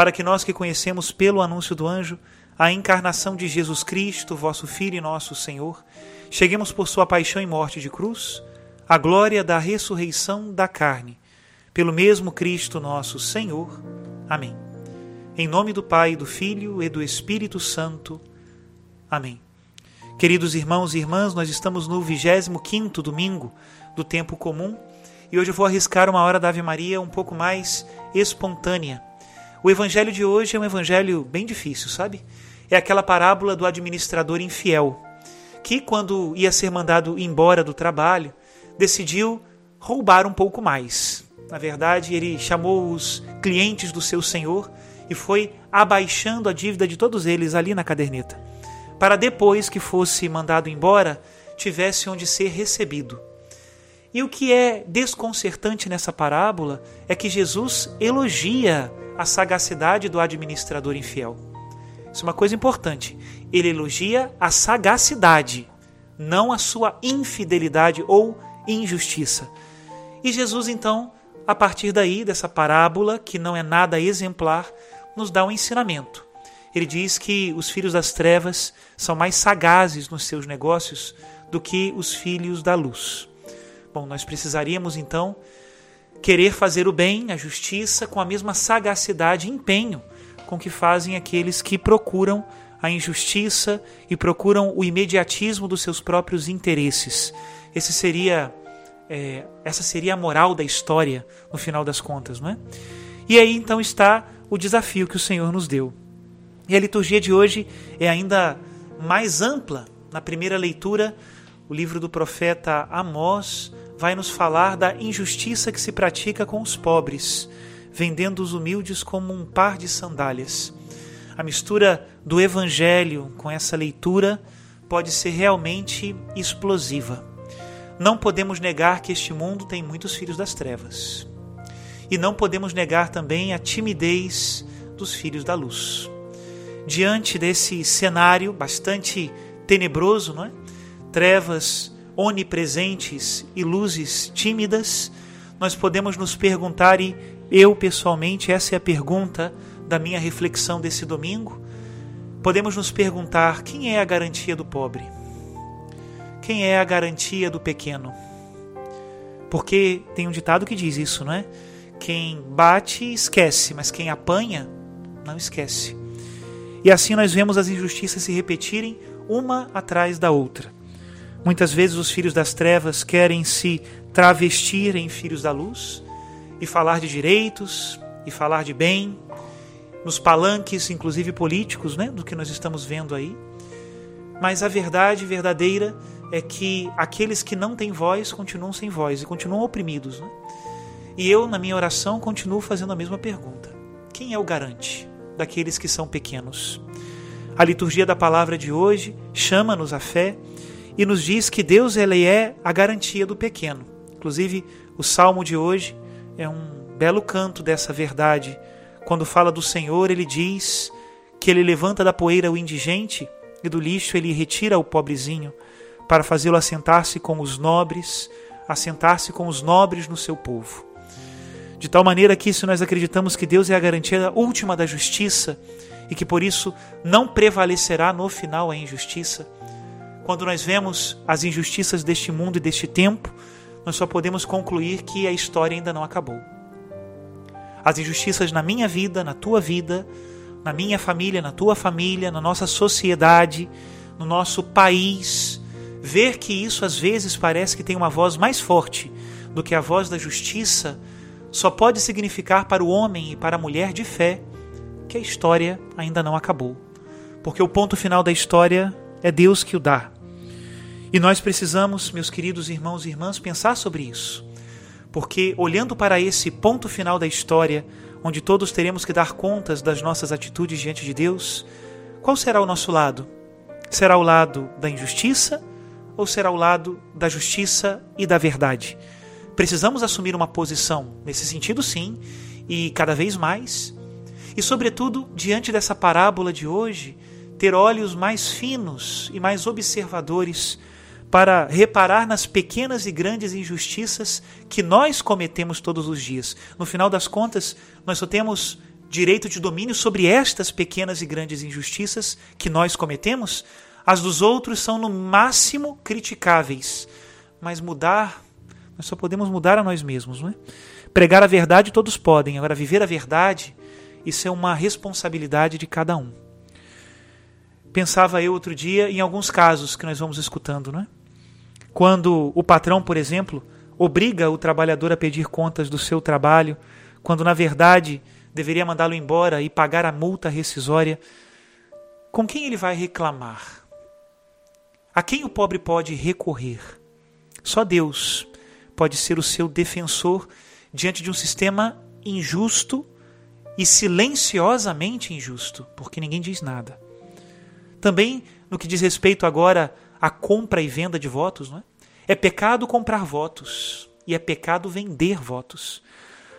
para que nós que conhecemos pelo anúncio do anjo a encarnação de Jesus Cristo, vosso Filho e nosso Senhor, cheguemos por sua paixão e morte de cruz, à glória da ressurreição da carne, pelo mesmo Cristo nosso Senhor. Amém. Em nome do Pai, do Filho e do Espírito Santo. Amém. Queridos irmãos e irmãs, nós estamos no 25º domingo do tempo comum e hoje eu vou arriscar uma hora da Ave Maria um pouco mais espontânea o evangelho de hoje é um evangelho bem difícil, sabe? É aquela parábola do administrador infiel, que, quando ia ser mandado embora do trabalho, decidiu roubar um pouco mais. Na verdade, ele chamou os clientes do seu senhor e foi abaixando a dívida de todos eles ali na caderneta, para depois que fosse mandado embora, tivesse onde ser recebido. E o que é desconcertante nessa parábola é que Jesus elogia a sagacidade do administrador infiel. Isso é uma coisa importante. Ele elogia a sagacidade, não a sua infidelidade ou injustiça. E Jesus, então, a partir daí, dessa parábola, que não é nada exemplar, nos dá um ensinamento. Ele diz que os filhos das trevas são mais sagazes nos seus negócios do que os filhos da luz. Bom, nós precisaríamos então querer fazer o bem, a justiça, com a mesma sagacidade e empenho com que fazem aqueles que procuram a injustiça e procuram o imediatismo dos seus próprios interesses. Esse seria, é, essa seria a moral da história, no final das contas, não é? E aí então está o desafio que o Senhor nos deu. E a liturgia de hoje é ainda mais ampla. Na primeira leitura, o livro do profeta Amós vai nos falar da injustiça que se pratica com os pobres, vendendo os humildes como um par de sandálias. A mistura do evangelho com essa leitura pode ser realmente explosiva. Não podemos negar que este mundo tem muitos filhos das trevas. E não podemos negar também a timidez dos filhos da luz. Diante desse cenário bastante tenebroso, não é? Trevas onipresentes e luzes tímidas, nós podemos nos perguntar, e eu pessoalmente, essa é a pergunta da minha reflexão desse domingo, podemos nos perguntar: quem é a garantia do pobre? Quem é a garantia do pequeno? Porque tem um ditado que diz isso, não é? Quem bate, esquece, mas quem apanha, não esquece. E assim nós vemos as injustiças se repetirem uma atrás da outra. Muitas vezes os filhos das trevas querem se travestir em filhos da luz e falar de direitos e falar de bem, nos palanques, inclusive políticos, né, do que nós estamos vendo aí. Mas a verdade verdadeira é que aqueles que não têm voz continuam sem voz e continuam oprimidos. Né? E eu, na minha oração, continuo fazendo a mesma pergunta: quem é o garante daqueles que são pequenos? A liturgia da palavra de hoje chama-nos à fé e nos diz que Deus ele é a garantia do pequeno. Inclusive, o salmo de hoje é um belo canto dessa verdade. Quando fala do Senhor, ele diz que ele levanta da poeira o indigente e do lixo ele retira o pobrezinho para fazê-lo assentar-se com os nobres, assentar-se com os nobres no seu povo. De tal maneira que, se nós acreditamos que Deus é a garantia última da justiça e que por isso não prevalecerá no final a injustiça, quando nós vemos as injustiças deste mundo e deste tempo, nós só podemos concluir que a história ainda não acabou. As injustiças na minha vida, na tua vida, na minha família, na tua família, na nossa sociedade, no nosso país, ver que isso às vezes parece que tem uma voz mais forte do que a voz da justiça só pode significar para o homem e para a mulher de fé que a história ainda não acabou. Porque o ponto final da história é Deus que o dá. E nós precisamos, meus queridos irmãos e irmãs, pensar sobre isso. Porque olhando para esse ponto final da história, onde todos teremos que dar contas das nossas atitudes diante de Deus, qual será o nosso lado? Será o lado da injustiça ou será o lado da justiça e da verdade? Precisamos assumir uma posição nesse sentido, sim, e cada vez mais. E, sobretudo, diante dessa parábola de hoje, ter olhos mais finos e mais observadores para reparar nas pequenas e grandes injustiças que nós cometemos todos os dias. No final das contas, nós só temos direito de domínio sobre estas pequenas e grandes injustiças que nós cometemos. As dos outros são, no máximo, criticáveis. Mas mudar nós só podemos mudar a nós mesmos, não é? Pregar a verdade todos podem, agora viver a verdade, isso é uma responsabilidade de cada um. Pensava eu outro dia em alguns casos que nós vamos escutando, não é? Quando o patrão, por exemplo, obriga o trabalhador a pedir contas do seu trabalho, quando na verdade deveria mandá-lo embora e pagar a multa rescisória, com quem ele vai reclamar? A quem o pobre pode recorrer? Só Deus pode ser o seu defensor diante de um sistema injusto e silenciosamente injusto, porque ninguém diz nada. Também no que diz respeito agora à compra e venda de votos, não é? é pecado comprar votos e é pecado vender votos.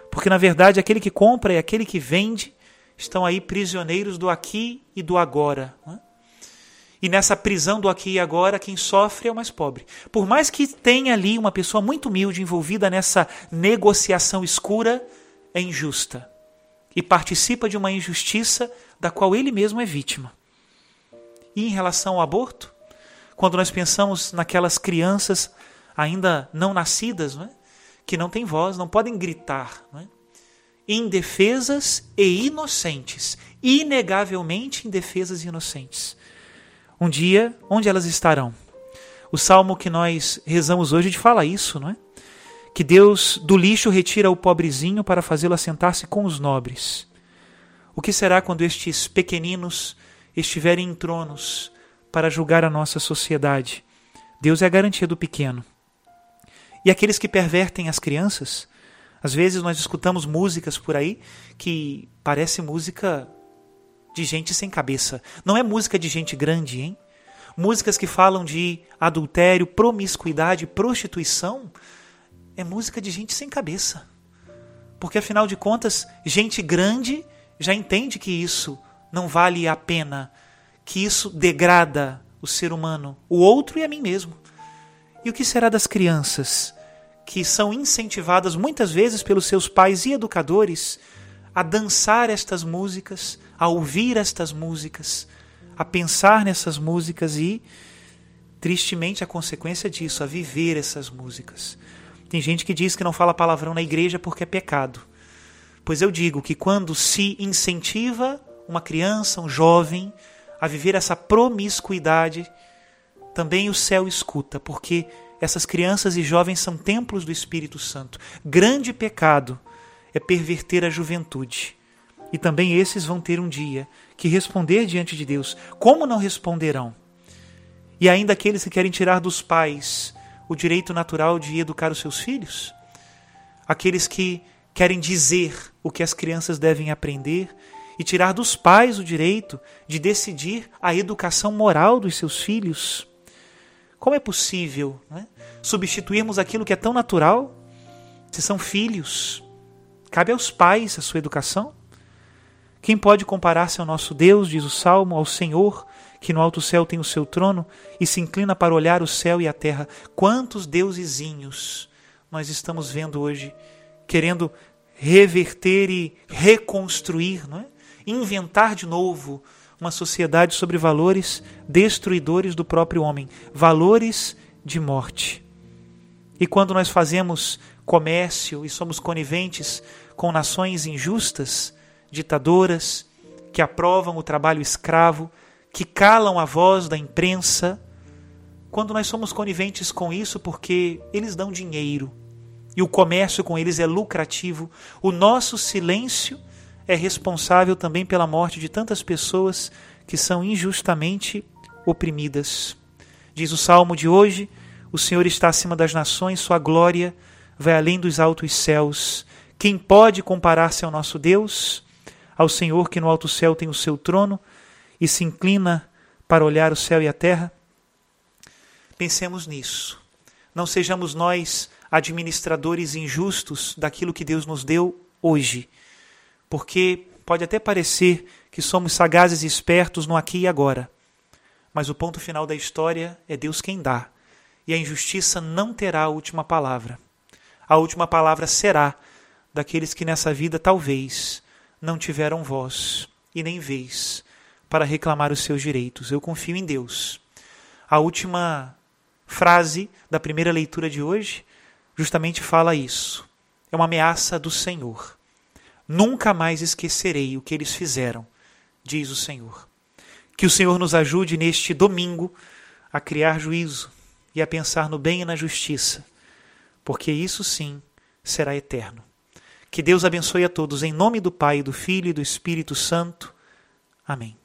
Porque na verdade aquele que compra e aquele que vende estão aí prisioneiros do aqui e do agora. É? E nessa prisão do aqui e agora, quem sofre é o mais pobre. Por mais que tenha ali uma pessoa muito humilde envolvida nessa negociação escura, é injusta. E participa de uma injustiça da qual ele mesmo é vítima. E em relação ao aborto, quando nós pensamos naquelas crianças ainda não nascidas, não é? que não têm voz, não podem gritar, não é? indefesas e inocentes, inegavelmente indefesas e inocentes um dia, onde elas estarão? O salmo que nós rezamos hoje fala isso, não é? Que Deus do lixo retira o pobrezinho para fazê-lo assentar-se com os nobres. O que será quando estes pequeninos estiverem em tronos para julgar a nossa sociedade? Deus é a garantia do pequeno. E aqueles que pervertem as crianças? Às vezes nós escutamos músicas por aí que parece música de gente sem cabeça. Não é música de gente grande, hein? Músicas que falam de adultério, promiscuidade, prostituição. É música de gente sem cabeça. Porque afinal de contas, gente grande já entende que isso não vale a pena, que isso degrada o ser humano, o outro e a mim mesmo. E o que será das crianças que são incentivadas muitas vezes pelos seus pais e educadores a dançar estas músicas, a ouvir estas músicas, a pensar nessas músicas e, tristemente, a consequência disso, a viver essas músicas. Tem gente que diz que não fala palavrão na igreja porque é pecado. Pois eu digo que quando se incentiva uma criança, um jovem, a viver essa promiscuidade, também o céu escuta, porque essas crianças e jovens são templos do Espírito Santo. Grande pecado é perverter a juventude. E também esses vão ter um dia que responder diante de Deus. Como não responderão? E ainda aqueles que querem tirar dos pais o direito natural de educar os seus filhos? Aqueles que querem dizer o que as crianças devem aprender e tirar dos pais o direito de decidir a educação moral dos seus filhos? Como é possível né, substituirmos aquilo que é tão natural? Se são filhos, Cabe aos pais a sua educação. Quem pode comparar-se ao nosso Deus, diz o Salmo, ao Senhor, que no alto céu tem o seu trono e se inclina para olhar o céu e a terra. Quantos deusezinhos nós estamos vendo hoje querendo reverter e reconstruir, não é? Inventar de novo uma sociedade sobre valores destruidores do próprio homem, valores de morte. E quando nós fazemos comércio e somos coniventes com nações injustas, ditadoras, que aprovam o trabalho escravo, que calam a voz da imprensa, quando nós somos coniventes com isso porque eles dão dinheiro e o comércio com eles é lucrativo, o nosso silêncio é responsável também pela morte de tantas pessoas que são injustamente oprimidas. Diz o salmo de hoje: O Senhor está acima das nações, sua glória vai além dos altos céus. Quem pode comparar-se ao nosso Deus? Ao Senhor que no alto céu tem o seu trono e se inclina para olhar o céu e a terra? Pensemos nisso. Não sejamos nós administradores injustos daquilo que Deus nos deu hoje, porque pode até parecer que somos sagazes e espertos no aqui e agora, mas o ponto final da história é Deus quem dá, e a injustiça não terá a última palavra. A última palavra será daqueles que nessa vida talvez não tiveram voz e nem vez para reclamar os seus direitos. Eu confio em Deus. A última frase da primeira leitura de hoje justamente fala isso. É uma ameaça do Senhor. Nunca mais esquecerei o que eles fizeram, diz o Senhor. Que o Senhor nos ajude neste domingo a criar juízo e a pensar no bem e na justiça, porque isso sim será eterno. Que Deus abençoe a todos, em nome do Pai, do Filho e do Espírito Santo. Amém.